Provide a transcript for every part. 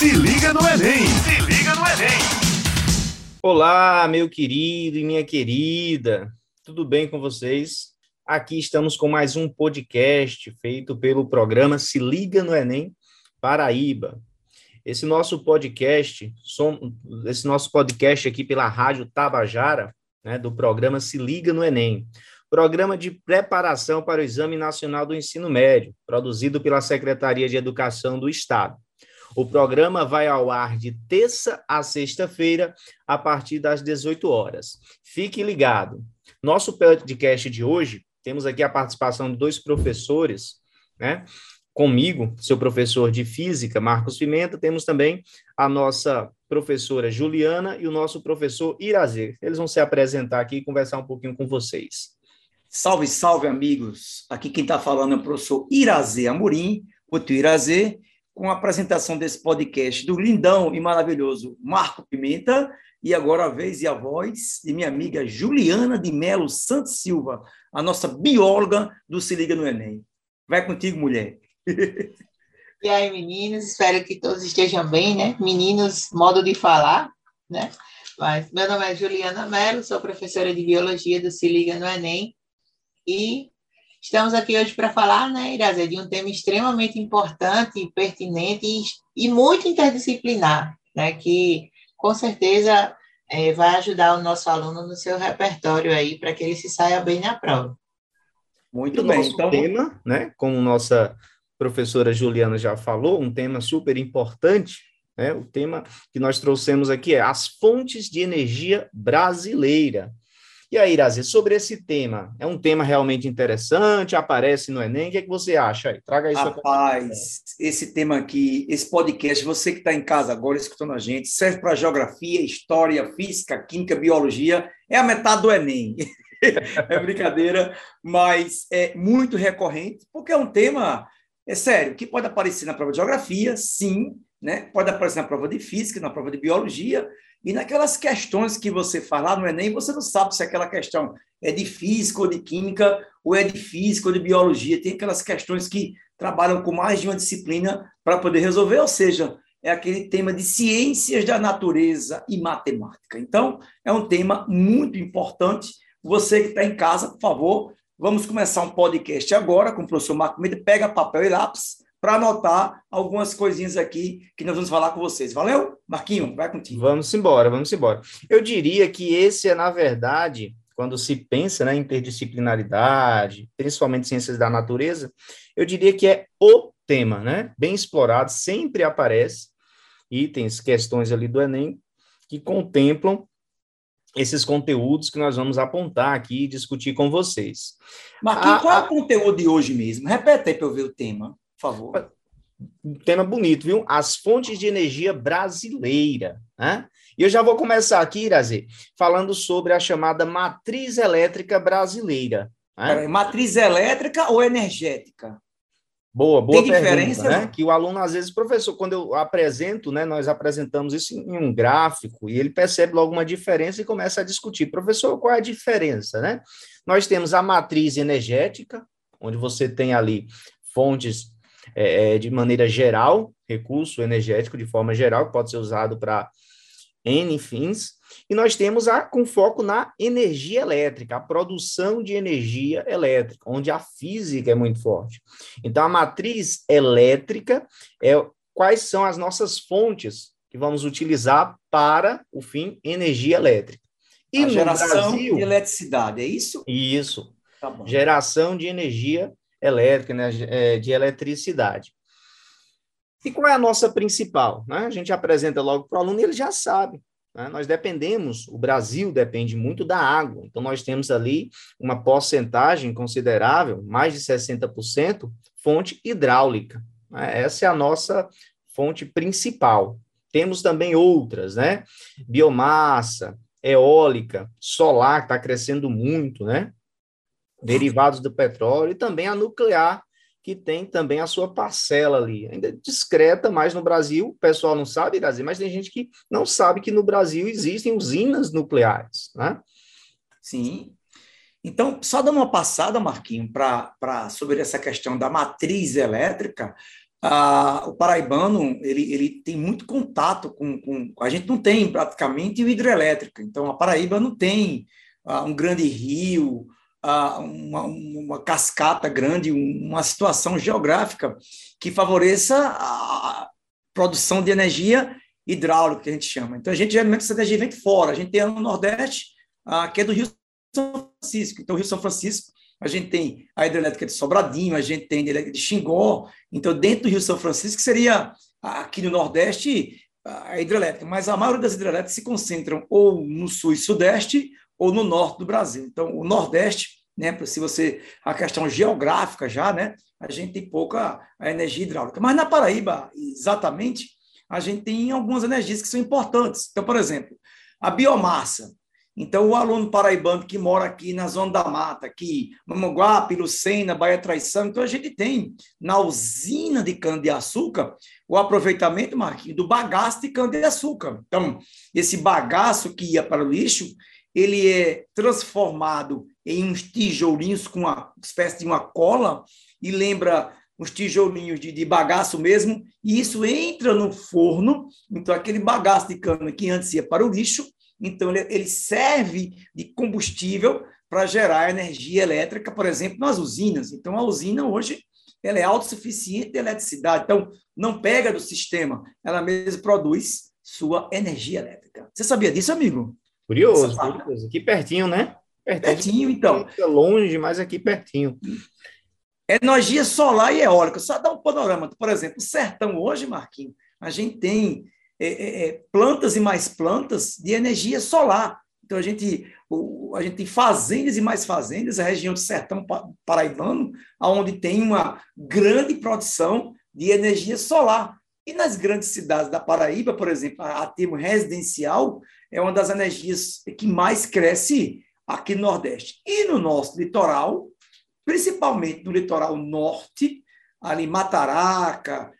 Se liga no Enem! Se liga no Enem! Olá, meu querido e minha querida, tudo bem com vocês? Aqui estamos com mais um podcast feito pelo programa Se Liga no Enem Paraíba. Esse nosso podcast, esse nosso podcast aqui pela Rádio Tabajara, né, do programa Se Liga no Enem, programa de preparação para o Exame Nacional do Ensino Médio, produzido pela Secretaria de Educação do Estado. O programa vai ao ar de terça a sexta-feira, a partir das 18 horas. Fique ligado. Nosso podcast de hoje, temos aqui a participação de dois professores, né? Comigo, seu professor de física, Marcos Pimenta, temos também a nossa professora Juliana e o nosso professor Irazê. Eles vão se apresentar aqui e conversar um pouquinho com vocês. Salve, salve, amigos! Aqui quem está falando é o professor Irazê Amorim, o tio Irazê, com a apresentação desse podcast do lindão e maravilhoso Marco Pimenta, e agora a vez e a voz de minha amiga Juliana de Melo Santos Silva, a nossa bióloga do Se Liga no Enem. Vai contigo, mulher. E aí, meninos, espero que todos estejam bem, né? Meninos, modo de falar, né? Mas meu nome é Juliana Melo, sou professora de biologia do Se Liga no Enem e Estamos aqui hoje para falar, né, Irazé, de um tema extremamente importante, pertinente e, e muito interdisciplinar, né, que com certeza é, vai ajudar o nosso aluno no seu repertório aí, para que ele se saia bem na prova. Muito bem. Nosso então, tema, né, como nossa professora Juliana já falou, um tema super importante, né, o tema que nós trouxemos aqui é as fontes de energia brasileira. E aí, Irazi, sobre esse tema, é um tema realmente interessante, aparece no Enem, o que, é que você acha aí? Traga isso. Rapaz, esse tema aqui, esse podcast, você que está em casa agora escutando a gente, serve para geografia, história, física, química, biologia, é a metade do Enem. é brincadeira, mas é muito recorrente, porque é um tema, é sério, que pode aparecer na prova de geografia, sim, né? pode aparecer na prova de física, na prova de biologia, e naquelas questões que você faz lá no Enem, você não sabe se aquela questão é de física ou de química, ou é de física ou de biologia. Tem aquelas questões que trabalham com mais de uma disciplina para poder resolver, ou seja, é aquele tema de ciências da natureza e matemática. Então, é um tema muito importante. Você que está em casa, por favor, vamos começar um podcast agora com o professor Marco Mendes. Pega papel e lápis para anotar algumas coisinhas aqui que nós vamos falar com vocês. Valeu? Marquinho, vai contigo. Vamos embora, vamos embora. Eu diria que esse é, na verdade, quando se pensa né, em interdisciplinaridade, principalmente ciências da natureza, eu diria que é o tema, né? Bem explorado, sempre aparece itens, questões ali do Enem que contemplam esses conteúdos que nós vamos apontar aqui e discutir com vocês. Marquinhos, a, qual é o conteúdo de hoje mesmo? Repete aí para eu ver o tema por favor. Um tema bonito, viu? As fontes de energia brasileira. Né? E eu já vou começar aqui, Irazê, falando sobre a chamada matriz elétrica brasileira. Né? matriz elétrica ou energética? Boa, boa Tem pergunta, diferença, né? Que o aluno, às vezes, professor, quando eu apresento, né, nós apresentamos isso em um gráfico, e ele percebe logo uma diferença e começa a discutir. Professor, qual é a diferença, né? Nós temos a matriz energética, onde você tem ali fontes é, é, de maneira geral, recurso energético de forma geral, que pode ser usado para N fins, e nós temos a com foco na energia elétrica, a produção de energia elétrica, onde a física é muito forte. Então, a matriz elétrica é quais são as nossas fontes que vamos utilizar para o fim energia elétrica. E a geração Brasil, de eletricidade, é isso? Isso. Tá geração de energia elétrica, né, é, de eletricidade. E qual é a nossa principal? Né? A gente apresenta logo para o aluno e ele já sabe. Né? Nós dependemos, o Brasil depende muito da água, então nós temos ali uma porcentagem considerável, mais de 60%, fonte hidráulica. Né? Essa é a nossa fonte principal. Temos também outras, né? Biomassa, eólica, solar, que está crescendo muito, né? Derivados do petróleo, e também a nuclear, que tem também a sua parcela ali. Ainda é discreta, mas no Brasil, o pessoal não sabe, Brasil, mas tem gente que não sabe que no Brasil existem usinas nucleares, né? Sim. Então, só dando uma passada, Marquinho, para sobre essa questão da matriz elétrica, ah, o paraibano ele, ele tem muito contato com, com. A gente não tem praticamente hidrelétrica, então a Paraíba não tem ah, um grande rio, uma, uma cascata grande, uma situação geográfica que favoreça a produção de energia hidráulica, que a gente chama. Então, a gente geralmente essa energia vem de fora. A gente tem no Nordeste, que é do Rio São Francisco. Então, o Rio São Francisco a gente tem a hidrelétrica de Sobradinho, a gente tem a hidrelétrica de Xingó, então dentro do Rio São Francisco seria aqui no Nordeste a hidrelétrica, mas a maioria das hidrelétricas se concentram ou no sul e sudeste ou no norte do Brasil. Então, o Nordeste, né, se você a questão geográfica já, né, a gente tem pouca energia hidráulica. Mas na Paraíba, exatamente, a gente tem algumas energias que são importantes. Então, por exemplo, a biomassa. Então, o aluno paraibano que mora aqui na Zona da Mata, aqui, Mamanguape, Lucena, Baía Traição, então a gente tem na usina de cana-de-açúcar o aproveitamento, Marquinhos, do bagaço de cana-de-açúcar. Então, esse bagaço que ia para o lixo, ele é transformado em uns tijolinhos com uma espécie de uma cola e lembra uns tijolinhos de, de bagaço mesmo, e isso entra no forno, então aquele bagaço de cana que antes ia para o lixo, então, ele, ele serve de combustível para gerar energia elétrica, por exemplo, nas usinas. Então, a usina hoje ela é autossuficiente de eletricidade. Então, não pega do sistema, ela mesma produz sua energia elétrica. Você sabia disso, amigo? Curioso, curioso. Aqui pertinho, né? Pertinho, pertinho então. Longe, mas aqui pertinho. Energia solar e eólica. Só dá um panorama. Por exemplo, o sertão hoje, Marquinhos, a gente tem é, é, é, plantas e mais plantas de energia solar. Então, a gente, o, a gente tem fazendas e mais fazendas, a região do sertão paraibano, onde tem uma grande produção de energia solar. E nas grandes cidades da Paraíba, por exemplo, a, a termo residencial, é uma das energias que mais cresce aqui no Nordeste. E no nosso litoral, principalmente no litoral norte, ali Mataraca,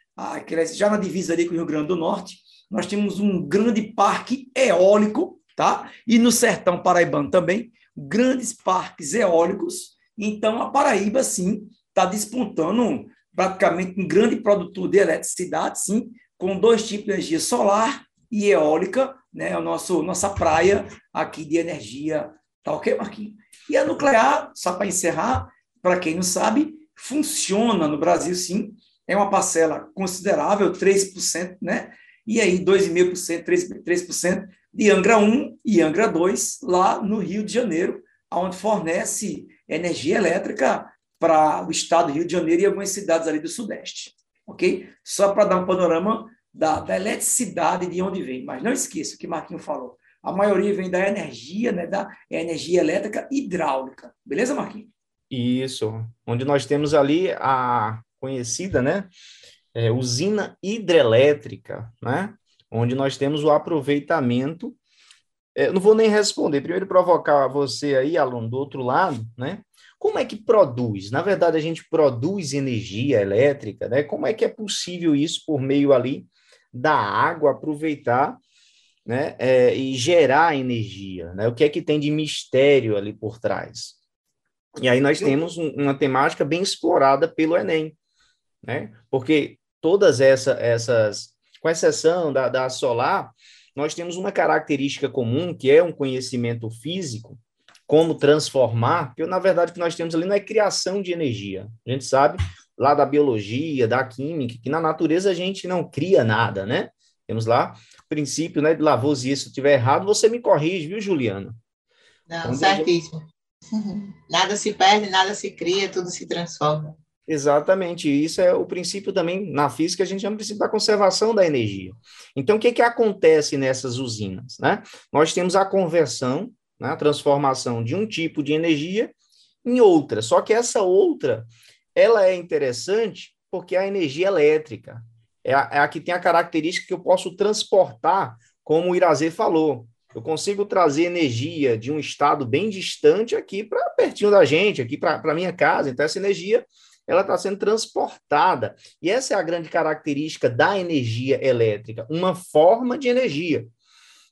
já na divisa ali com o Rio Grande do Norte, nós temos um grande parque eólico, tá? E no sertão paraibano também, grandes parques eólicos. Então, a Paraíba, sim, está despontando praticamente um grande produtor de eletricidade, sim, com dois tipos de energia solar e eólica, né? A nosso, nossa praia aqui de energia, tá ok, Marquinhos? E a nuclear, só para encerrar, para quem não sabe, funciona no Brasil, sim, é uma parcela considerável, 3%, né? e aí 2,5%, 3%, 3% de Angra 1 e Angra 2, lá no Rio de Janeiro, onde fornece energia elétrica para o estado do Rio de Janeiro e algumas cidades ali do Sudeste. Ok? Só para dar um panorama da, da eletricidade de onde vem. Mas não esqueça o que Marquinho falou. A maioria vem da energia, né, da energia elétrica hidráulica. Beleza, Marquinho? Isso. Onde nós temos ali a conhecida, né? é, usina hidrelétrica, né? onde nós temos o aproveitamento. É, não vou nem responder, primeiro provocar você aí, aluno, do outro lado, né? Como é que produz? Na verdade, a gente produz energia elétrica, né? Como é que é possível isso por meio ali da água aproveitar né, é, e gerar energia? Né? O que é que tem de mistério ali por trás? E aí nós temos um, uma temática bem explorada pelo Enem, né? Porque todas essa, essas, com exceção da, da solar, nós temos uma característica comum, que é um conhecimento físico, como transformar, que na verdade o que nós temos ali não é criação de energia. A gente sabe lá da biologia, da química, que na natureza a gente não cria nada, né? Temos lá o princípio né, de Lavoisier, se eu estiver errado, você me corrige, viu, Juliana? Não, então, certíssimo. Nada se perde, nada se cria, tudo se transforma. Exatamente, isso é o princípio também na física, a gente chama o princípio da conservação da energia. Então, o que, que acontece nessas usinas? Né? Nós temos a conversão, né, a transformação de um tipo de energia em outra, só que essa outra, ela é interessante porque é a energia elétrica, é a, é a que tem a característica que eu posso transportar, como o Irazê falou, eu consigo trazer energia de um estado bem distante aqui para pertinho da gente, aqui para a minha casa. Então, essa energia ela está sendo transportada. E essa é a grande característica da energia elétrica, uma forma de energia.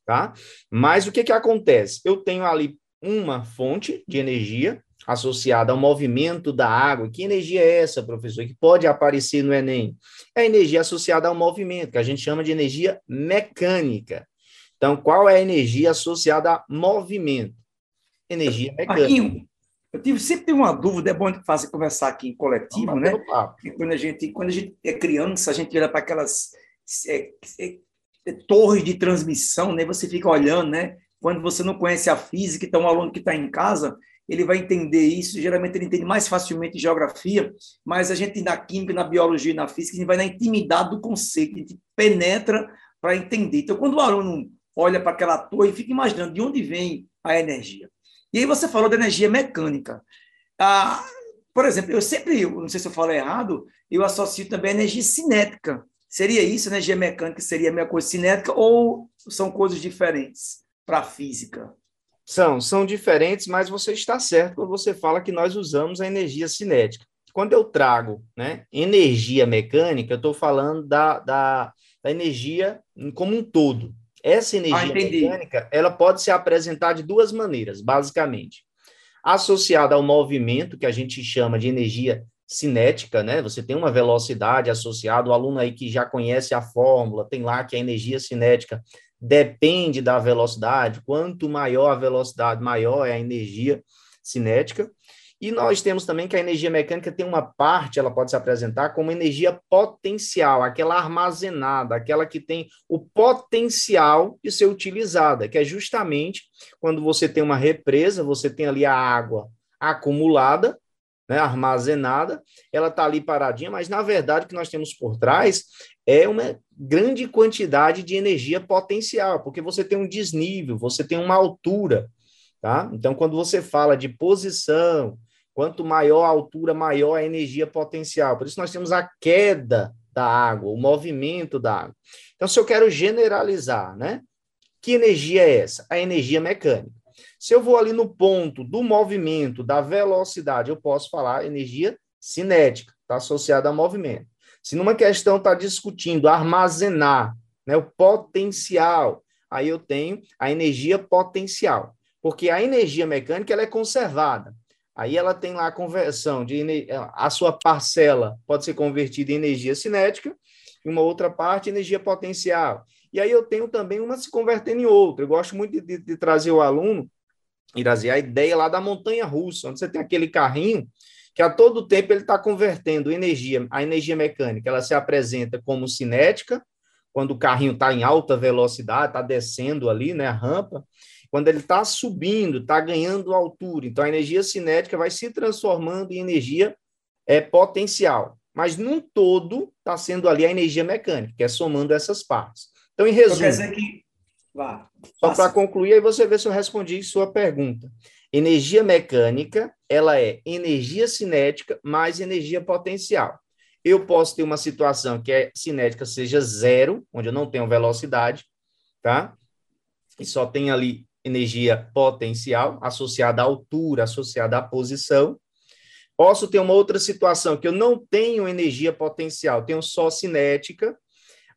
Tá? Mas o que, que acontece? Eu tenho ali uma fonte de energia, associada ao movimento da água. Que energia é essa, professor, que pode aparecer no Enem? É a energia associada ao movimento, que a gente chama de energia mecânica. Então, qual é a energia associada a movimento? Energia mecânica. Marquinho, eu tive, sempre tenho uma dúvida, é bom que faça conversar aqui em coletivo, né? Quando a gente, quando a gente é criança, a gente olha para aquelas é, é, é, torres de transmissão, né? Você fica olhando, né? Quando você não conhece a física, então um aluno que está em casa, ele vai entender isso. Geralmente ele entende mais facilmente geografia, mas a gente na química, na biologia e na física, a gente vai na intimidade do conceito, a gente penetra para entender. Então, quando o aluno olha para aquela torre fica imaginando de onde vem a energia. E aí você falou da energia mecânica. Ah, por exemplo, eu sempre, não sei se eu falo errado, eu associo também a energia cinética. Seria isso, energia mecânica seria a mesma coisa cinética ou são coisas diferentes para a física? São, são diferentes, mas você está certo quando você fala que nós usamos a energia cinética. Quando eu trago né, energia mecânica, eu estou falando da, da, da energia como um todo. Essa ah, energia ah, mecânica, ela pode se apresentar de duas maneiras, basicamente. Associada ao movimento, que a gente chama de energia cinética, né? Você tem uma velocidade associada, o aluno aí que já conhece a fórmula, tem lá que a energia cinética depende da velocidade, quanto maior a velocidade, maior é a energia cinética. E nós temos também que a energia mecânica tem uma parte, ela pode se apresentar como energia potencial, aquela armazenada, aquela que tem o potencial de ser utilizada, que é justamente quando você tem uma represa, você tem ali a água acumulada, né, armazenada, ela está ali paradinha, mas na verdade o que nós temos por trás é uma grande quantidade de energia potencial, porque você tem um desnível, você tem uma altura, tá? Então, quando você fala de posição, Quanto maior a altura, maior a energia potencial. Por isso nós temos a queda da água, o movimento da água. Então, se eu quero generalizar, né? Que energia é essa? A energia mecânica. Se eu vou ali no ponto do movimento, da velocidade, eu posso falar energia cinética, está associada ao movimento. Se numa questão está discutindo armazenar né, o potencial, aí eu tenho a energia potencial, porque a energia mecânica ela é conservada. Aí ela tem lá a conversão de a sua parcela pode ser convertida em energia cinética e uma outra parte energia potencial. E aí eu tenho também uma se convertendo em outra. Eu gosto muito de, de, de trazer o aluno e trazer a ideia lá da montanha russa, onde você tem aquele carrinho que a todo tempo ele está convertendo energia, a energia mecânica, ela se apresenta como cinética, quando o carrinho está em alta velocidade, está descendo ali, né, a rampa, quando ele está subindo, está ganhando altura. Então, a energia cinética vai se transformando em energia é, potencial. Mas, num todo, está sendo ali a energia mecânica, que é somando essas partes. Então, em resumo. Quer dizer que... Vá, só para concluir, aí você vê se eu respondi sua pergunta. Energia mecânica, ela é energia cinética mais energia potencial. Eu posso ter uma situação que é cinética seja zero, onde eu não tenho velocidade, tá? E só tem ali energia potencial, associada à altura, associada à posição. Posso ter uma outra situação que eu não tenho energia potencial, tenho só cinética,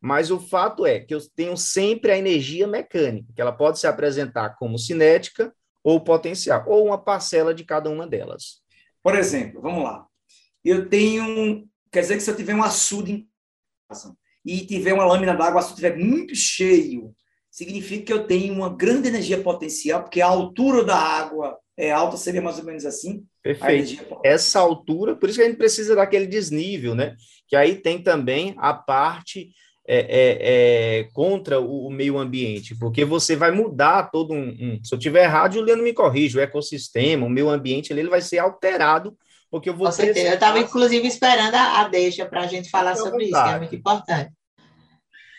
mas o fato é que eu tenho sempre a energia mecânica, que ela pode se apresentar como cinética ou potencial, ou uma parcela de cada uma delas. Por exemplo, vamos lá. Eu tenho, quer dizer que se eu tiver um açude em casa e tiver uma lâmina d'água, o açude estiver muito cheio, significa que eu tenho uma grande energia potencial, porque a altura da água é alta, seria mais ou menos assim. Perfeito. Essa altura, por isso que a gente precisa daquele desnível, né? Que aí tem também a parte é, é, é, contra o, o, meio ambiente, porque você vai mudar todo um. um se eu tiver errado, Juliano me corrige, o ecossistema, o meio ambiente, ele, ele vai ser alterado. Porque eu vou Com certeza. Eu estava, inclusive, esperando a, a deixa para a gente falar sobre isso, que é muito importante.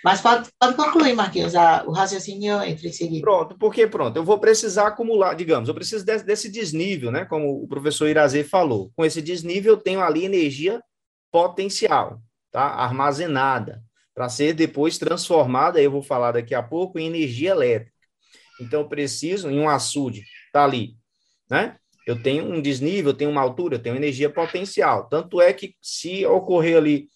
Mas pode, pode concluir, Marquinhos, a, o raciocínio entre seguir. Pronto, porque pronto, eu vou precisar acumular, digamos, eu preciso desse, desse desnível, né? Como o professor Irazê falou. Com esse desnível, eu tenho ali energia potencial, tá? Armazenada, para ser depois transformada, eu vou falar daqui a pouco, em energia elétrica. Então, eu preciso, em um açude, tá ali, né? Eu tenho um desnível, eu tenho uma altura, eu tenho energia potencial. Tanto é que se ocorrer ali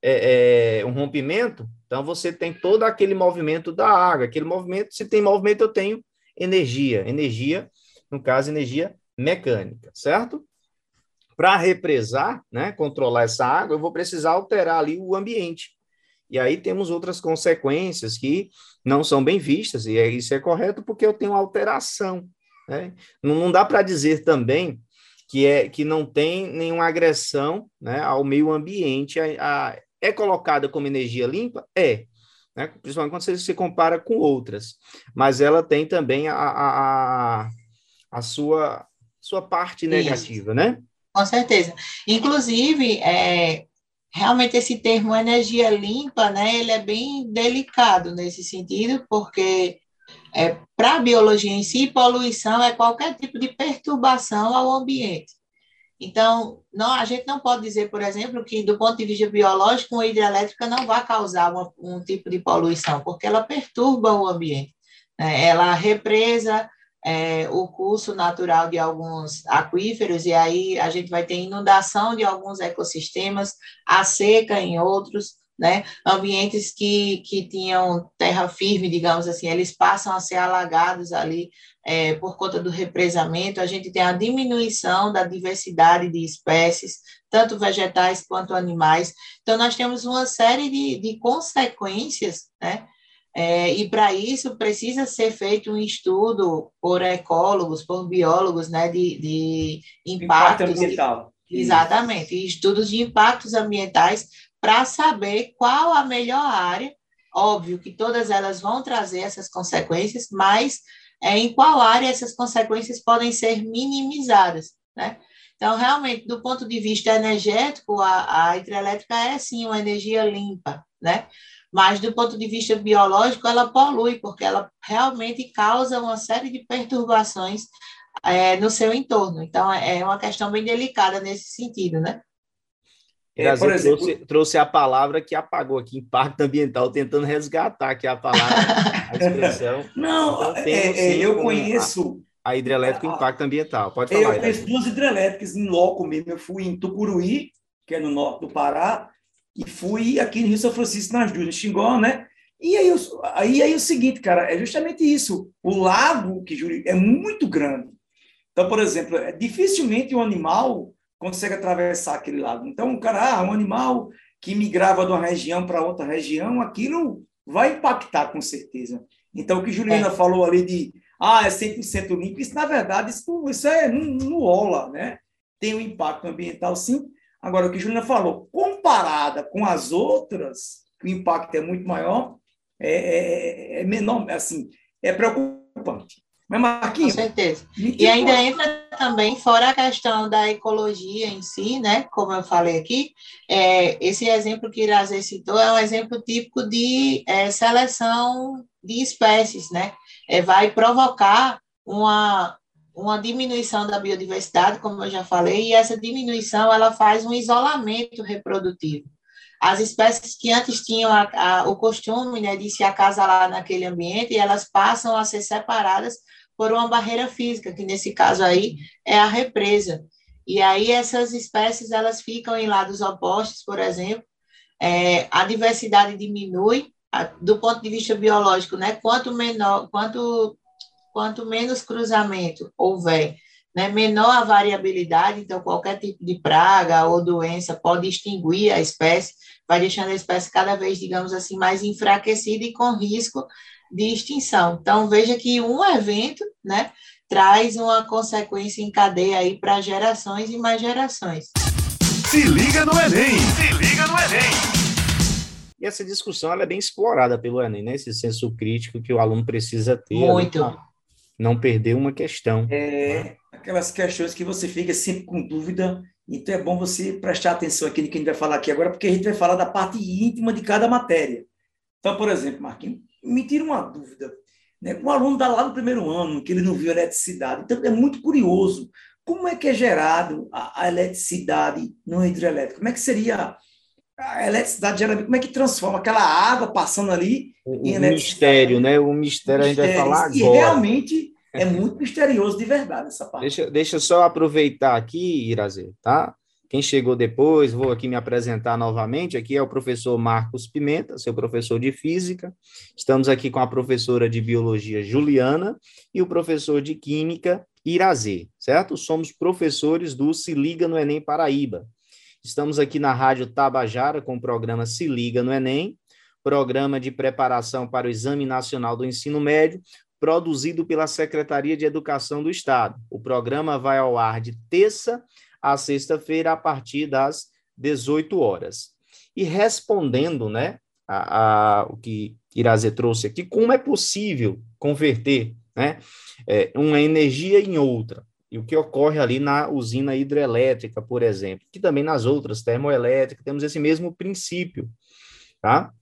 é, é, um rompimento, então você tem todo aquele movimento da água, aquele movimento, se tem movimento, eu tenho energia. Energia, no caso, energia mecânica, certo? Para represar, né, controlar essa água, eu vou precisar alterar ali o ambiente. E aí temos outras consequências que não são bem vistas, e isso é correto porque eu tenho alteração. Né? Não, não dá para dizer também que, é, que não tem nenhuma agressão né, ao meio ambiente. A, a, é colocada como energia limpa? É, né? principalmente quando você se compara com outras, mas ela tem também a, a, a sua, sua parte negativa, Isso. né? Com certeza. Inclusive, é, realmente esse termo energia limpa, né, ele é bem delicado nesse sentido, porque é, para a biologia em si, poluição é qualquer tipo de perturbação ao ambiente. Então, não, a gente não pode dizer, por exemplo, que do ponto de vista biológico, uma hidrelétrica não vai causar um tipo de poluição, porque ela perturba o ambiente. Né? Ela represa é, o curso natural de alguns aquíferos, e aí a gente vai ter inundação de alguns ecossistemas, a seca em outros, né? Ambientes que, que tinham terra firme, digamos assim, eles passam a ser alagados ali é, por conta do represamento. A gente tem a diminuição da diversidade de espécies, tanto vegetais quanto animais. Então, nós temos uma série de, de consequências, né? É, e para isso precisa ser feito um estudo por ecólogos, por biólogos, né, de, de impactos. Impacto ambiental. De, exatamente, estudos de impactos ambientais para saber qual a melhor área. Óbvio que todas elas vão trazer essas consequências, mas é, em qual área essas consequências podem ser minimizadas, né? Então, realmente, do ponto de vista energético, a, a hidrelétrica é sim uma energia limpa, né? Mas do ponto de vista biológico, ela polui, porque ela realmente causa uma série de perturbações é, no seu entorno. Então, é uma questão bem delicada nesse sentido, né? É, por exemplo, trouxe, trouxe, a palavra que apagou aqui, impacto ambiental, tentando resgatar aqui a palavra, a expressão. Não, então, é, é, eu conheço... A, a hidrelétrica, impacto ambiental. Pode falar. Eu conheço duas hidrelétricas em loco mesmo. Eu fui em Tucuruí, que é no norte do Pará, e fui aqui no Rio São Francisco, nas duas, em Xingó, né? E aí, aí, aí é o seguinte, cara, é justamente isso. O lago que é muito grande. Então, por exemplo, é, dificilmente um animal consegue atravessar aquele lago. Então, o cara, ah, um animal que migrava de uma região para outra região, aquilo vai impactar com certeza. Então, o que Juliana é. falou ali de, ah, é 100% limpo, isso, na verdade, isso, isso é no, no OLA, né? Tem um impacto ambiental, sim. Agora, o que Juliana falou, comparada com as outras, o impacto é muito maior, é, é, é menor, assim, é preocupante. Mas, Marquinhos. Com certeza. E ainda entra também, fora a questão da ecologia em si, né? Como eu falei aqui, é, esse exemplo que Irazê citou é um exemplo típico de é, seleção de espécies, né? É, vai provocar uma, uma diminuição da biodiversidade, como eu já falei, e essa diminuição ela faz um isolamento reprodutivo. As espécies que antes tinham a, a, o costume né, de se acasalar naquele ambiente, elas passam a ser separadas por uma barreira física, que nesse caso aí é a represa. E aí essas espécies elas ficam em lados opostos, por exemplo, é, a diversidade diminui do ponto de vista biológico, né? Quanto menor, quanto quanto menos cruzamento houver, né, menor a variabilidade, então qualquer tipo de praga ou doença pode extinguir a espécie, vai deixando a espécie cada vez, digamos assim, mais enfraquecida e com risco de extinção. Então, veja que um evento, né, traz uma consequência em cadeia aí para gerações e mais gerações. Se liga no Enem! Se liga no Enem! E essa discussão é bem explorada pelo Enem, né? Esse senso crítico que o aluno precisa ter. Muito. Não perder uma questão. É, aquelas questões que você fica sempre com dúvida, então é bom você prestar atenção aqui no que a gente vai falar aqui agora, porque a gente vai falar da parte íntima de cada matéria. Então, por exemplo, Marquinhos, me tira uma dúvida. Né? Um aluno está lá no primeiro ano, que ele não viu eletricidade. Então, é muito curioso. Como é que é gerado a, a eletricidade no hidrelétrico? Como é que seria a eletricidade, geralmente, como é que transforma aquela água passando ali o, em eletricidade? mistério, né? O mistério, a gente vai falar agora. E realmente é muito misterioso de verdade essa parte. Deixa, deixa eu só aproveitar aqui, Irazê, tá? quem chegou depois, vou aqui me apresentar novamente. Aqui é o professor Marcos Pimenta, seu professor de física. Estamos aqui com a professora de biologia Juliana e o professor de química Irazê, certo? Somos professores do Se Liga no Enem Paraíba. Estamos aqui na Rádio Tabajara com o programa Se Liga no Enem, programa de preparação para o Exame Nacional do Ensino Médio, produzido pela Secretaria de Educação do Estado. O programa vai ao ar de terça a sexta-feira, a partir das 18 horas. E respondendo, né, a, a, o que Irazê trouxe aqui, como é possível converter né, é, uma energia em outra? E o que ocorre ali na usina hidrelétrica, por exemplo, que também nas outras termoelétricas temos esse mesmo princípio, tá?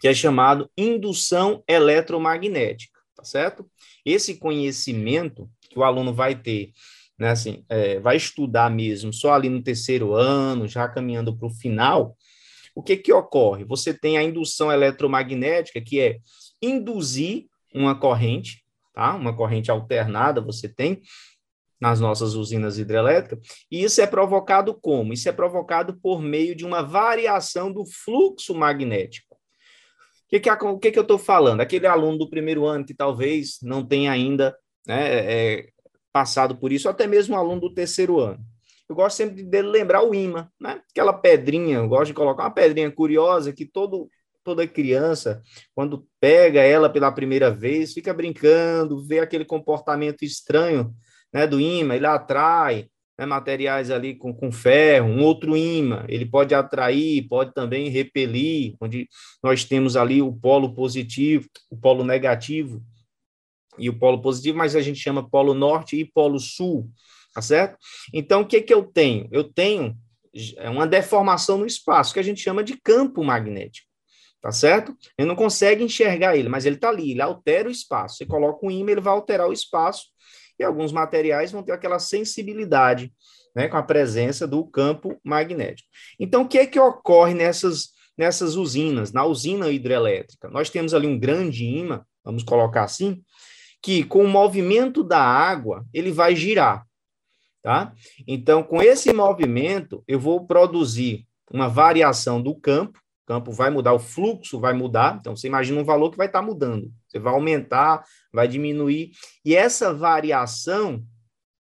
Que é chamado indução eletromagnética, tá certo? Esse conhecimento que o aluno vai ter né, assim, é, vai estudar mesmo só ali no terceiro ano, já caminhando para o final, o que que ocorre? Você tem a indução eletromagnética, que é induzir uma corrente, tá? Uma corrente alternada você tem nas nossas usinas hidrelétricas, e isso é provocado como? Isso é provocado por meio de uma variação do fluxo magnético. O que, que, o que, que eu estou falando? Aquele aluno do primeiro ano que talvez não tenha ainda né, é, passado por isso, até mesmo um aluno do terceiro ano. Eu gosto sempre de lembrar o imã, né? Aquela pedrinha, eu gosto de colocar uma pedrinha curiosa que todo toda criança, quando pega ela pela primeira vez, fica brincando, vê aquele comportamento estranho, né, do imã, ele atrai né, materiais ali com, com ferro, um outro imã, ele pode atrair, pode também repelir, onde nós temos ali o polo positivo, o polo negativo, e o polo positivo, mas a gente chama polo norte e polo sul, tá certo? Então, o que, que eu tenho? Eu tenho é uma deformação no espaço, que a gente chama de campo magnético, tá certo? Ele não consegue enxergar ele, mas ele está ali, ele altera o espaço. Você coloca um ímã, ele vai alterar o espaço, e alguns materiais vão ter aquela sensibilidade né, com a presença do campo magnético. Então, o que é que ocorre nessas, nessas usinas? Na usina hidrelétrica, nós temos ali um grande ímã, vamos colocar assim, que com o movimento da água, ele vai girar, tá? Então, com esse movimento, eu vou produzir uma variação do campo, o campo vai mudar, o fluxo vai mudar, então você imagina um valor que vai estar tá mudando, você vai aumentar, vai diminuir, e essa variação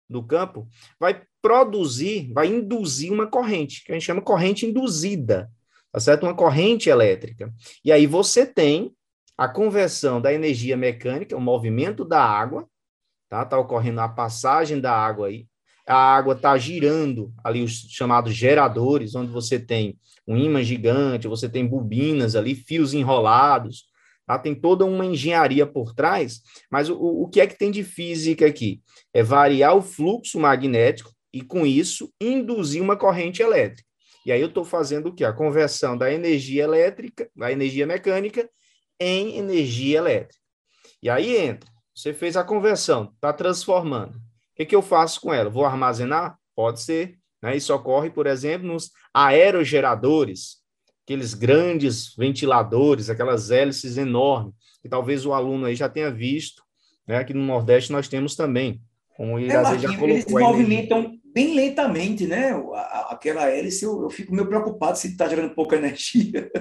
do campo vai produzir, vai induzir uma corrente, que a gente chama corrente induzida, tá certo? Uma corrente elétrica. E aí você tem a conversão da energia mecânica, o movimento da água, tá? Tá ocorrendo a passagem da água aí. A água está girando ali os chamados geradores, onde você tem um ímã gigante, você tem bobinas ali, fios enrolados, tá? Tem toda uma engenharia por trás, mas o, o que é que tem de física aqui? É variar o fluxo magnético e, com isso, induzir uma corrente elétrica. E aí eu estou fazendo o quê? A conversão da energia elétrica, da energia mecânica, em energia elétrica. E aí entra, você fez a conversão, está transformando. O que, que eu faço com ela? Vou armazenar? Pode ser. Né? Isso ocorre, por exemplo, nos aerogeradores, aqueles grandes ventiladores, aquelas hélices enormes, que talvez o aluno aí já tenha visto. Né? Aqui no Nordeste nós temos também. Como ele é, já colocou eles movimentam bem lentamente, né? Aquela hélice, eu, eu fico meio preocupado se está gerando pouca energia.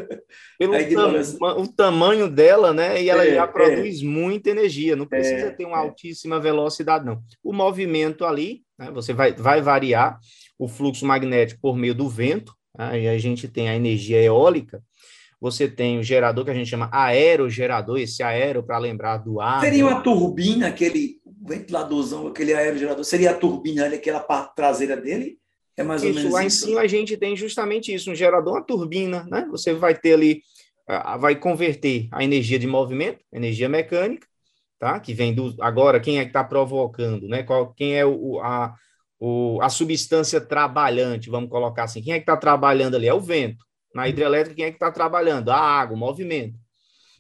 Pelo tam o tamanho dela, né? E ela é, já é. produz é. muita energia, não precisa é, ter uma é. altíssima velocidade, não. O movimento ali, né? você vai, vai variar o fluxo magnético por meio do vento, aí a gente tem a energia eólica, você tem o gerador que a gente chama aerogerador, esse aero para lembrar do ar. Seria uma turbina, aquele ventiladorzão, aquele aerogerador, seria a turbina, aquela parte traseira dele? É mais isso, ou menos lá isso. em cima a gente tem justamente isso, um gerador, uma turbina, né? Você vai ter ali, vai converter a energia de movimento, energia mecânica, tá? Que vem do agora quem é que está provocando, né? Qual, quem é o, a, o, a substância trabalhante, vamos colocar assim, quem é que está trabalhando ali? É o vento. Na hidrelétrica, quem é que está trabalhando? A água, o movimento.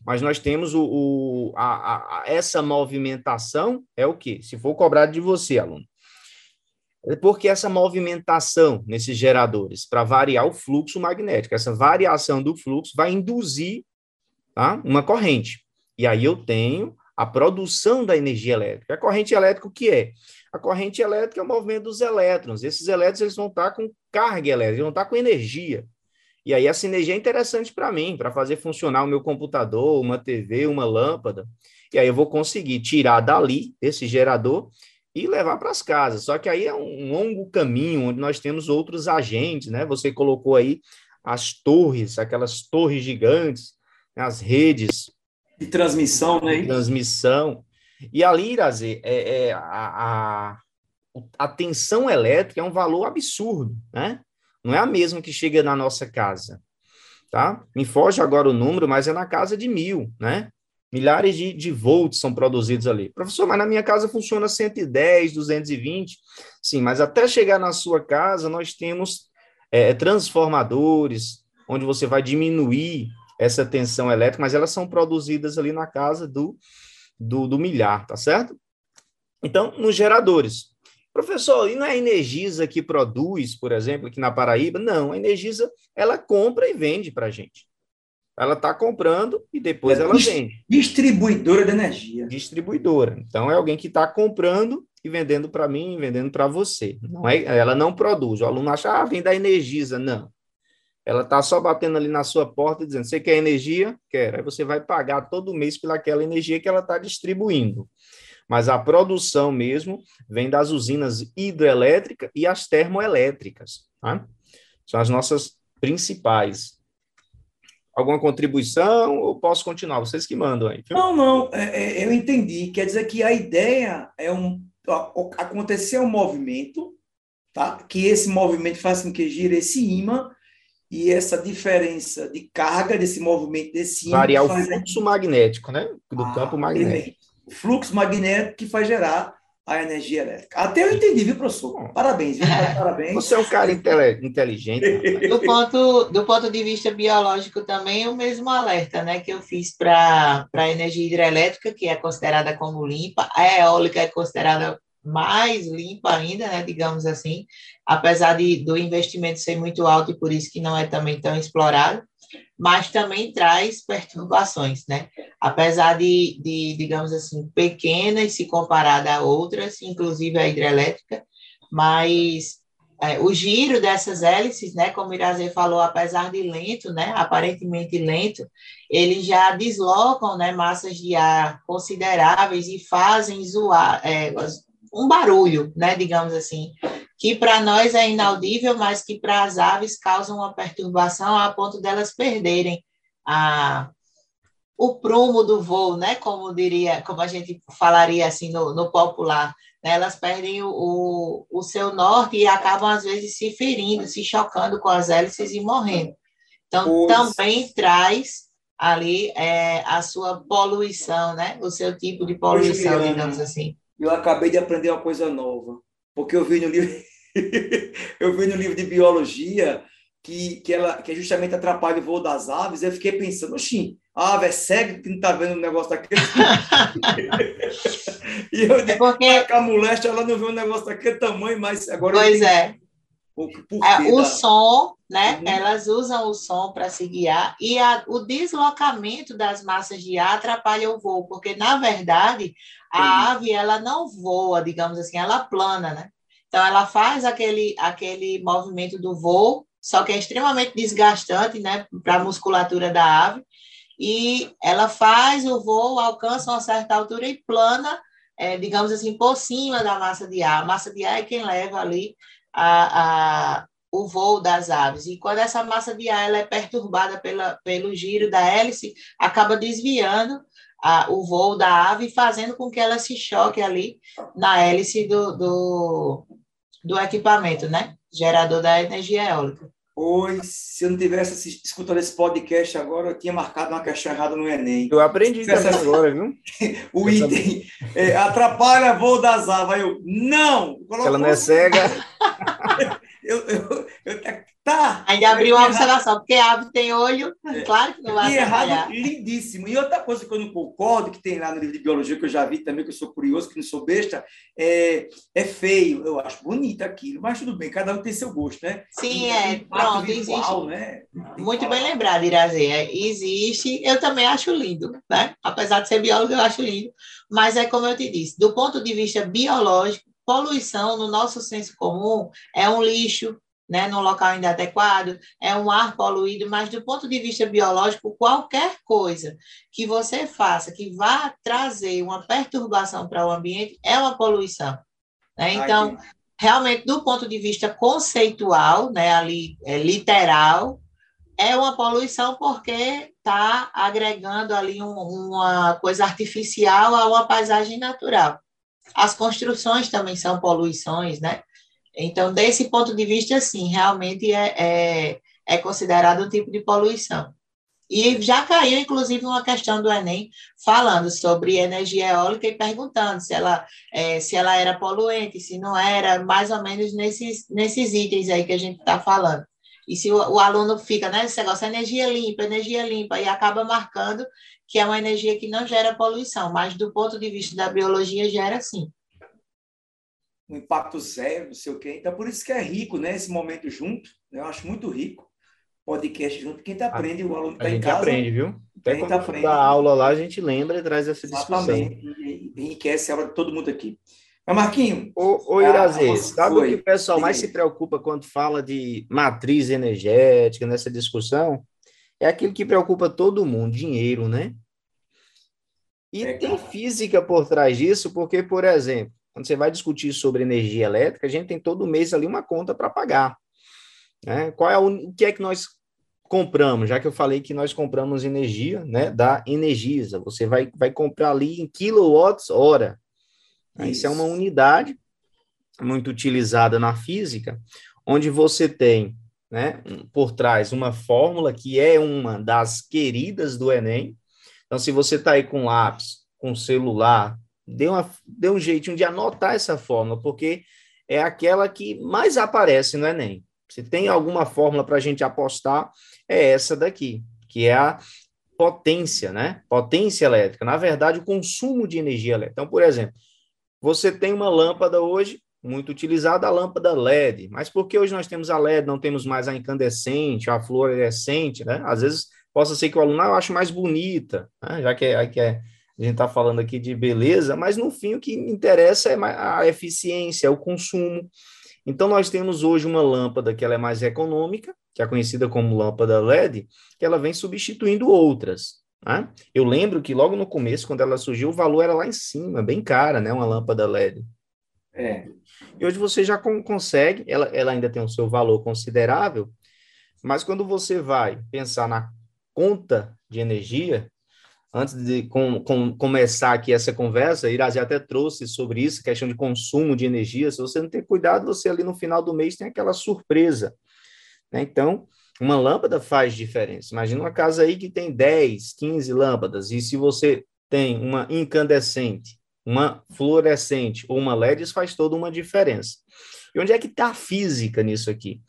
Mas nós temos o, o a, a, essa movimentação é o que? Se for cobrado de você, aluno. É porque essa movimentação nesses geradores, para variar o fluxo magnético, essa variação do fluxo vai induzir tá, uma corrente. E aí eu tenho a produção da energia elétrica. A corrente elétrica o que é? A corrente elétrica é o movimento dos elétrons. Esses elétrons eles vão estar com carga elétrica, não está com energia. E aí essa energia é interessante para mim, para fazer funcionar o meu computador, uma TV, uma lâmpada. E aí eu vou conseguir tirar dali esse gerador e levar para as casas. Só que aí é um longo caminho onde nós temos outros agentes, né? Você colocou aí as torres, aquelas torres gigantes, né? as redes de transmissão, né? De transmissão. E ali, Irazê, é, é a, a, a tensão elétrica é um valor absurdo, né? Não é a mesma que chega na nossa casa, tá? Me foge agora o número, mas é na casa de mil, né? Milhares de, de volts são produzidos ali. Professor, mas na minha casa funciona 110, 220. Sim, mas até chegar na sua casa, nós temos é, transformadores, onde você vai diminuir essa tensão elétrica, mas elas são produzidas ali na casa do, do, do milhar, tá certo? Então, nos geradores. Professor, e não é a Energisa que produz, por exemplo, aqui na Paraíba? Não, a Energisa, ela compra e vende para a gente. Ela está comprando e depois é ela vende. Distribuidora de energia. Distribuidora. Então, é alguém que está comprando e vendendo para mim, vendendo para você. Não é, ela não produz. O aluno acha, ah, vem da Energisa. Não. Ela está só batendo ali na sua porta dizendo, você quer energia? Quer. Aí você vai pagar todo mês pelaquela energia que ela está distribuindo. Mas a produção mesmo vem das usinas hidrelétricas e as termoelétricas. Tá? São as nossas principais alguma contribuição ou posso continuar? Vocês que mandam aí. Viu? Não, não, é, é, eu entendi. Quer dizer que a ideia é um acontecer um movimento, tá? Que esse movimento faça com que gire esse imã e essa diferença de carga desse movimento desse imã variar o fluxo magnético, né? Do ah, campo magnético. O fluxo magnético que faz gerar a energia elétrica. Até eu entendi, viu, professor? Parabéns, viu? Parabéns. Você é um cara inteligente. Do ponto, do ponto de vista biológico também, o mesmo alerta né, que eu fiz para a energia hidrelétrica, que é considerada como limpa, a eólica é considerada mais limpa ainda, né, digamos assim, apesar de, do investimento ser muito alto e por isso que não é também tão explorado mas também traz perturbações, né? Apesar de, de, digamos assim, pequenas se comparada a outras, inclusive a hidrelétrica, mas é, o giro dessas hélices, né, como Irazê falou, apesar de lento, né, aparentemente lento, eles já deslocam, né, massas de ar consideráveis e fazem zoar, é, um barulho, né, digamos assim, que para nós é inaudível, mas que para as aves causa uma perturbação a ponto delas perderem a, o prumo do voo, né? Como diria, como a gente falaria assim no, no popular, né? elas perdem o, o, o, seu norte e acabam às vezes se ferindo, se chocando com as hélices e morrendo. Então pois. também traz ali é, a sua poluição, né? O seu tipo de poluição, digamos assim. Eu acabei de aprender uma coisa nova, porque eu vi no livro eu vi no livro de biologia que, que, ela, que justamente atrapalha o voo das aves. Eu fiquei pensando, oxi, a ave é cega que não está vendo o negócio daquele. e eu digo, é porque... a moleste, ela não vê um negócio daquele tamanho, mas agora. Pois é. O, é, o da... som, né? Uhum. Elas usam o som para se guiar e a, o deslocamento das massas de ar atrapalha o voo, porque na verdade a uhum. ave ela não voa, digamos assim, ela plana, né? Então, ela faz aquele, aquele movimento do voo, só que é extremamente desgastante né, para a musculatura da ave, e ela faz o voo, alcança uma certa altura e plana, é, digamos assim, por cima da massa de ar. A massa de ar é quem leva ali a, a, o voo das aves. E quando essa massa de ar ela é perturbada pela, pelo giro da hélice, acaba desviando a, o voo da ave, fazendo com que ela se choque ali na hélice do, do, do equipamento, né? Gerador da energia eólica. Pois, se eu não tivesse escutado esse podcast agora, eu tinha marcado uma questão errada no Enem. Eu aprendi essa... agora, viu? o eu item é, atrapalha voo das aves. Eu, não! Ela não é cega. eu, eu, eu, Tá. Ainda abriu uma observação, porque a ave tem olho, é. claro que não vai E errado, lindíssimo. E outra coisa que eu não concordo, que tem lá no livro de biologia, que eu já vi também, que eu sou curioso, que não sou besta, é, é feio. Eu acho bonito aquilo, mas tudo bem, cada um tem seu gosto, né? Sim, é. Pronto, visual, existe. Né? Muito bem lembrado, Irazê. É, existe, eu também acho lindo, né? Apesar de ser biólogo, eu acho lindo. Mas é como eu te disse, do ponto de vista biológico, poluição, no nosso senso comum, é um lixo, né, no local inadequado, é um ar poluído, mas do ponto de vista biológico, qualquer coisa que você faça que vá trazer uma perturbação para o ambiente é uma poluição. Né? Então, Ai, realmente, do ponto de vista conceitual, né, ali, é, literal, é uma poluição porque está agregando ali um, uma coisa artificial a uma paisagem natural. As construções também são poluições, né? Então, desse ponto de vista, sim, realmente é, é, é considerado um tipo de poluição. E já caiu, inclusive, uma questão do Enem falando sobre energia eólica e perguntando se ela, é, se ela era poluente, se não era, mais ou menos nesses, nesses itens aí que a gente está falando. E se o, o, aluno fica, né, esse negócio, energia limpa, energia limpa, e acaba marcando que é uma energia que não gera poluição, mas do ponto de vista da biologia gera sim um impacto zero, não sei o quê. Então, por isso que é rico, né? Esse momento junto, né? eu acho muito rico. Podcast junto, quem tá aprende, o aluno está em casa. A gente aprende, viu? Até quando tá aprende. dá aula lá, a gente lembra e traz essa Exatamente. discussão. E enriquece a aula de todo mundo aqui. Mas, Marquinho... Ô, ô Irazê, ah, sabe foi. o que o pessoal mais se preocupa quando fala de matriz energética, nessa discussão? É aquilo que preocupa todo mundo, dinheiro, né? E é, tem física por trás disso, porque, por exemplo, quando você vai discutir sobre energia elétrica, a gente tem todo mês ali uma conta para pagar. Né? Qual é o, o que é que nós compramos? Já que eu falei que nós compramos energia né, da Energisa, você vai, vai comprar ali em quilowatts hora. Isso. Isso é uma unidade muito utilizada na física, onde você tem né, por trás uma fórmula que é uma das queridas do Enem. Então, se você está aí com lápis, com celular, dê, uma, dê um jeitinho de anotar essa fórmula, porque é aquela que mais aparece no Enem. Se tem alguma fórmula para a gente apostar, é essa daqui, que é a potência, né? Potência elétrica. Na verdade, o consumo de energia elétrica. Então, por exemplo, você tem uma lâmpada hoje, muito utilizada, a lâmpada LED. Mas por que hoje nós temos a LED, não temos mais a incandescente, a fluorescente, né? Às vezes possa ser que o aluno, ah, eu acho mais bonita, né? já que é, que é a gente está falando aqui de beleza, mas no fim o que interessa é a eficiência, é o consumo. Então nós temos hoje uma lâmpada que ela é mais econômica, que é conhecida como lâmpada LED, que ela vem substituindo outras. Né? Eu lembro que logo no começo, quando ela surgiu, o valor era lá em cima, bem cara, né? Uma lâmpada LED. É. E hoje você já consegue, ela, ela ainda tem o seu valor considerável, mas quando você vai pensar na conta de energia, antes de com, com, começar aqui essa conversa, Irazi até trouxe sobre isso, questão de consumo de energia. Se você não ter cuidado, você ali no final do mês tem aquela surpresa. Né? Então, uma lâmpada faz diferença. Imagina uma casa aí que tem 10, 15 lâmpadas, e se você tem uma incandescente, uma fluorescente ou uma LED, isso faz toda uma diferença. E onde é que está a física nisso aqui?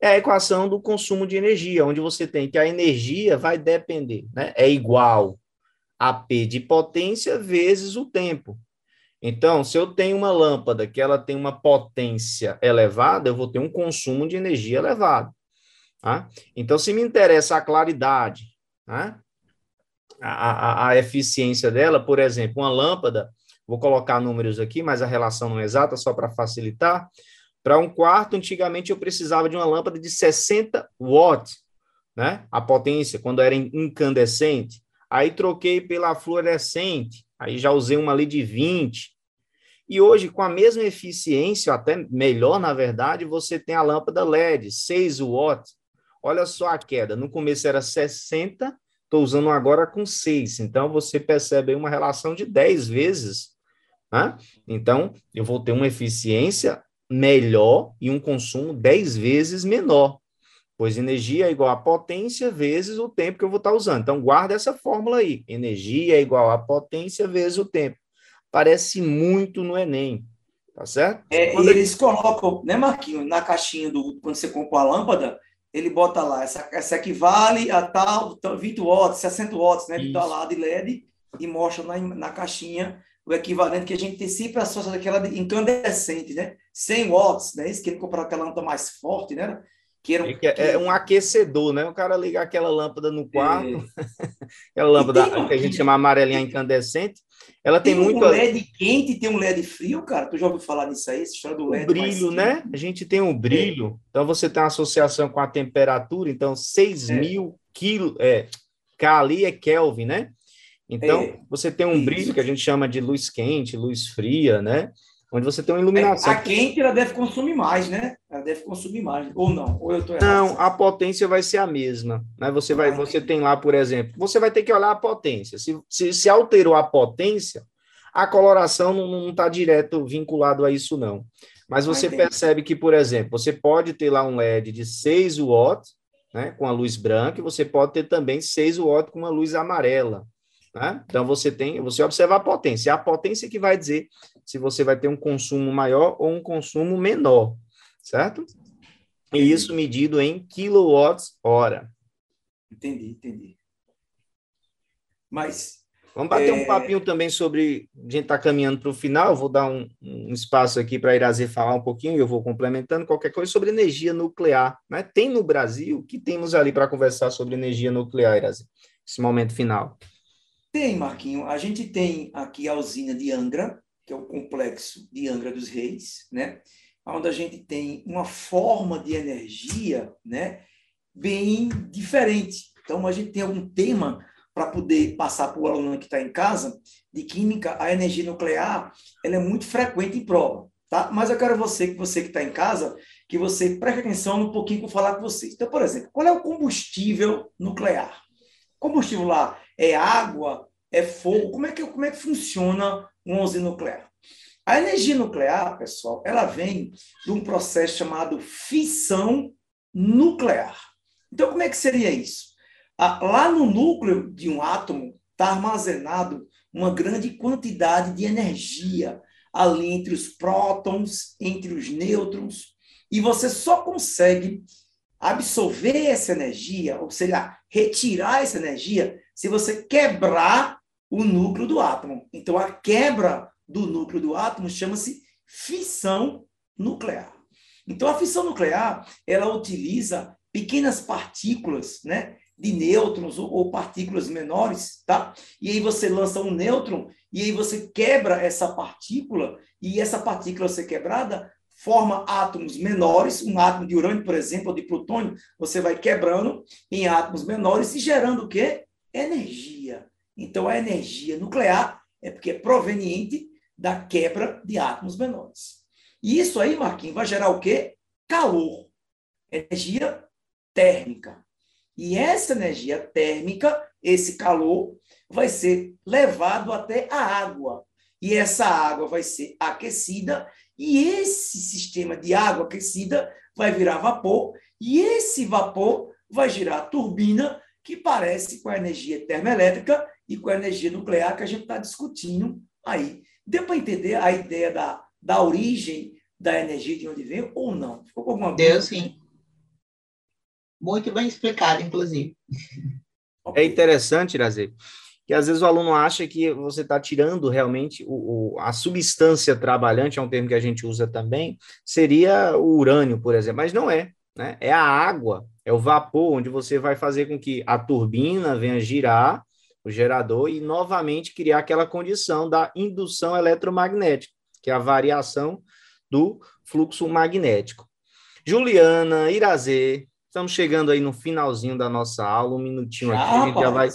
É a equação do consumo de energia, onde você tem que a energia vai depender, né? É igual AP de potência vezes o tempo. Então, se eu tenho uma lâmpada que ela tem uma potência elevada, eu vou ter um consumo de energia elevado. Tá? Então, se me interessa a claridade, tá? a, a, a eficiência dela, por exemplo, uma lâmpada, vou colocar números aqui, mas a relação não é exata, só para facilitar. Para um quarto, antigamente eu precisava de uma lâmpada de 60 watts, né? A potência, quando era incandescente. Aí troquei pela fluorescente, aí já usei uma ali de 20. E hoje, com a mesma eficiência, até melhor, na verdade, você tem a lâmpada LED, 6 watts. Olha só a queda. No começo era 60, estou usando agora com 6. Então, você percebe aí uma relação de 10 vezes. Né? Então, eu vou ter uma eficiência melhor e um consumo 10 vezes menor pois energia é igual a potência vezes o tempo que eu vou estar usando. Então, guarda essa fórmula aí. Energia é igual a potência vezes o tempo. Parece muito no Enem, tá certo? É, e eles colocam, né, Marquinhos, na caixinha do quando você compra a lâmpada, ele bota lá, essa, essa equivale a tal 20 watts, 60 watts, né, tal lado de LED, e mostra na, na caixinha o equivalente que a gente tem sempre associa daquela incandescente, né? 100 watts, né? Isso que ele comprou aquela lâmpada mais forte, né? Que era um, que é, é um aquecedor, né? O cara liga aquela lâmpada no quarto, é. aquela lâmpada tem, que a gente chama amarelinha incandescente. Ela tem, tem muito. um LED quente e tem um LED frio, cara. Tu já ouviu falar nisso aí? Essa história do LED. O brilho, né? A gente tem um brilho. É. Então você tem uma associação com a temperatura. Então, 6 é. mil quilos. É, K ali é Kelvin, né? Então, é. você tem um brilho que a gente chama de luz quente, luz fria, né? Onde você tem uma iluminação. A quente ela deve consumir mais, né? Ela deve consumir mais, ou não? Ou eu tô errado? Não, a potência vai ser a mesma, né? Você vai, ah, você tem lá, por exemplo, você vai ter que olhar a potência. Se, se, se alterou a potência, a coloração não está direto vinculado a isso, não. Mas você ah, percebe que, por exemplo, você pode ter lá um LED de 6 watts, né, com a luz branca, e você pode ter também 6 watts com uma luz amarela. Né? Então você tem, você observa a potência. É a potência que vai dizer se você vai ter um consumo maior ou um consumo menor, certo? E isso medido em quilowatts hora. Entendi, entendi. Mas Vamos bater é... um papinho também sobre. A gente está caminhando para o final, vou dar um, um espaço aqui para a Irazê falar um pouquinho, e eu vou complementando qualquer coisa sobre energia nuclear. Né? Tem no Brasil, o que temos ali para conversar sobre energia nuclear, Irazê? Esse momento final. Tem, Marquinho. A gente tem aqui a usina de Angra, que é o complexo de Angra dos Reis, né? onde a gente tem uma forma de energia né? bem diferente. Então, a gente tem algum tema para poder passar para o aluno que está em casa de química, a energia nuclear ela é muito frequente em prova. Tá? Mas eu quero você, que você que está em casa, que você preste atenção um pouquinho que eu falar com vocês. Então, por exemplo, qual é o combustível nuclear? Combustível lá é água, é fogo? Como é que, como é que funciona uma usina nuclear? A energia nuclear, pessoal, ela vem de um processo chamado fissão nuclear. Então, como é que seria isso? Lá no núcleo de um átomo está armazenado uma grande quantidade de energia ali entre os prótons, entre os nêutrons, e você só consegue absorver essa energia, ou seja, retirar essa energia, se você quebrar o núcleo do átomo. Então, a quebra do núcleo do átomo chama-se fissão nuclear. Então, a fissão nuclear, ela utiliza pequenas partículas, né, de nêutrons ou, ou partículas menores, tá? E aí você lança um nêutron e aí você quebra essa partícula e essa partícula ser quebrada forma átomos menores, um átomo de urânio, por exemplo, ou de plutônio, você vai quebrando em átomos menores e gerando o quê? Energia. Então, a energia nuclear é porque é proveniente da quebra de átomos menores. E isso aí, Marquinhos, vai gerar o quê? Calor. Energia térmica. E essa energia térmica, esse calor, vai ser levado até a água. E essa água vai ser aquecida, e esse sistema de água aquecida vai virar vapor, e esse vapor vai girar a turbina, que parece com a energia termoelétrica e com a energia nuclear que a gente está discutindo aí. Deu para entender a ideia da, da origem da energia de onde vem ou não? Ficou com alguma Deu sim. Muito bem explicado, inclusive. É interessante, Irazer, que às vezes o aluno acha que você está tirando realmente o, o, a substância trabalhante, é um termo que a gente usa também, seria o urânio, por exemplo, mas não é. Né? É a água, é o vapor, onde você vai fazer com que a turbina venha girar, o gerador, e novamente criar aquela condição da indução eletromagnética, que é a variação do fluxo magnético. Juliana, Irazê, Estamos chegando aí no finalzinho da nossa aula, um minutinho aqui, a gente já vai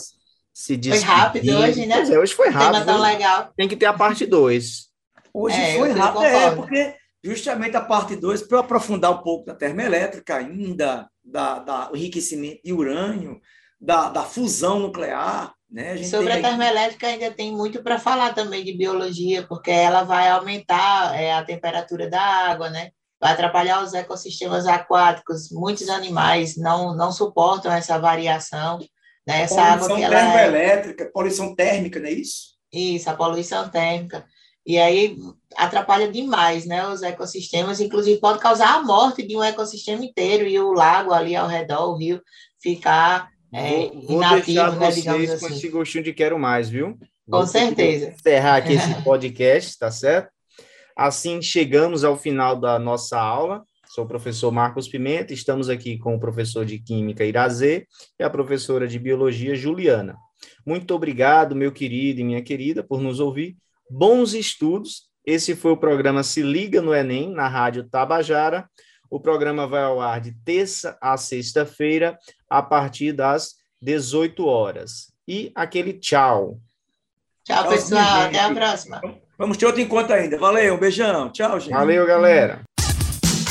se despedir. Foi rápido hoje, né? Pois é, hoje foi rápido. Tão legal. Tem que ter a parte 2. Hoje é, foi rápido, é, porque justamente a parte 2, para aprofundar um pouco da termoelétrica ainda, da, da enriquecimento de urânio, da, da fusão nuclear, né? A Sobre a termoelétrica ainda tem muito para falar também de biologia, porque ela vai aumentar é, a temperatura da água, né? vai atrapalhar os ecossistemas aquáticos. Muitos animais não, não suportam essa variação. Né? Essa poluição água que ela é termoelétrica, é... poluição térmica, não é isso? Isso, a poluição térmica. E aí atrapalha demais né, os ecossistemas, inclusive pode causar a morte de um ecossistema inteiro e o lago ali ao redor, o rio, ficar é, vou, vou inativo, né, digamos assim. com esse gostinho de quero mais, viu? Com vou certeza. Encerrar aqui esse podcast, tá certo? Assim chegamos ao final da nossa aula Sou o professor Marcos Pimenta, estamos aqui com o professor de Química Irazê e a professora de Biologia Juliana. Muito obrigado, meu querido e minha querida, por nos ouvir. Bons estudos. Esse foi o programa Se Liga no Enem, na Rádio Tabajara. O programa vai ao ar de terça a sexta-feira, a partir das 18 horas. E aquele tchau. Tchau, pessoal. Até a próxima. Vamos ter outro encontro ainda. Valeu, um beijão. Tchau, gente. Valeu, galera.